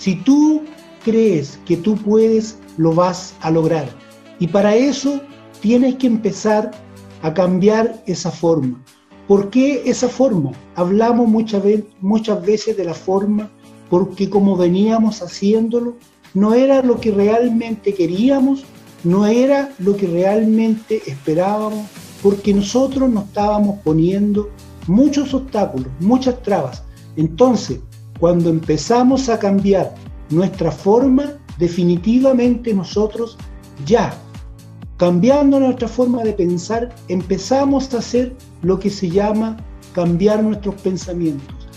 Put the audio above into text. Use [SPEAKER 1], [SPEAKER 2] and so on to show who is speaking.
[SPEAKER 1] Si tú crees que tú puedes, lo vas a lograr. Y para eso tienes que empezar a cambiar esa forma. ¿Por qué esa forma? Hablamos muchas, veces, muchas veces de la forma porque como veníamos haciéndolo, no era lo que realmente queríamos, no era lo que realmente esperábamos, porque nosotros nos estábamos poniendo muchos obstáculos, muchas trabas. Entonces, cuando empezamos a cambiar nuestra forma, definitivamente nosotros ya, cambiando nuestra forma de pensar, empezamos a hacer lo que se llama cambiar nuestros pensamientos.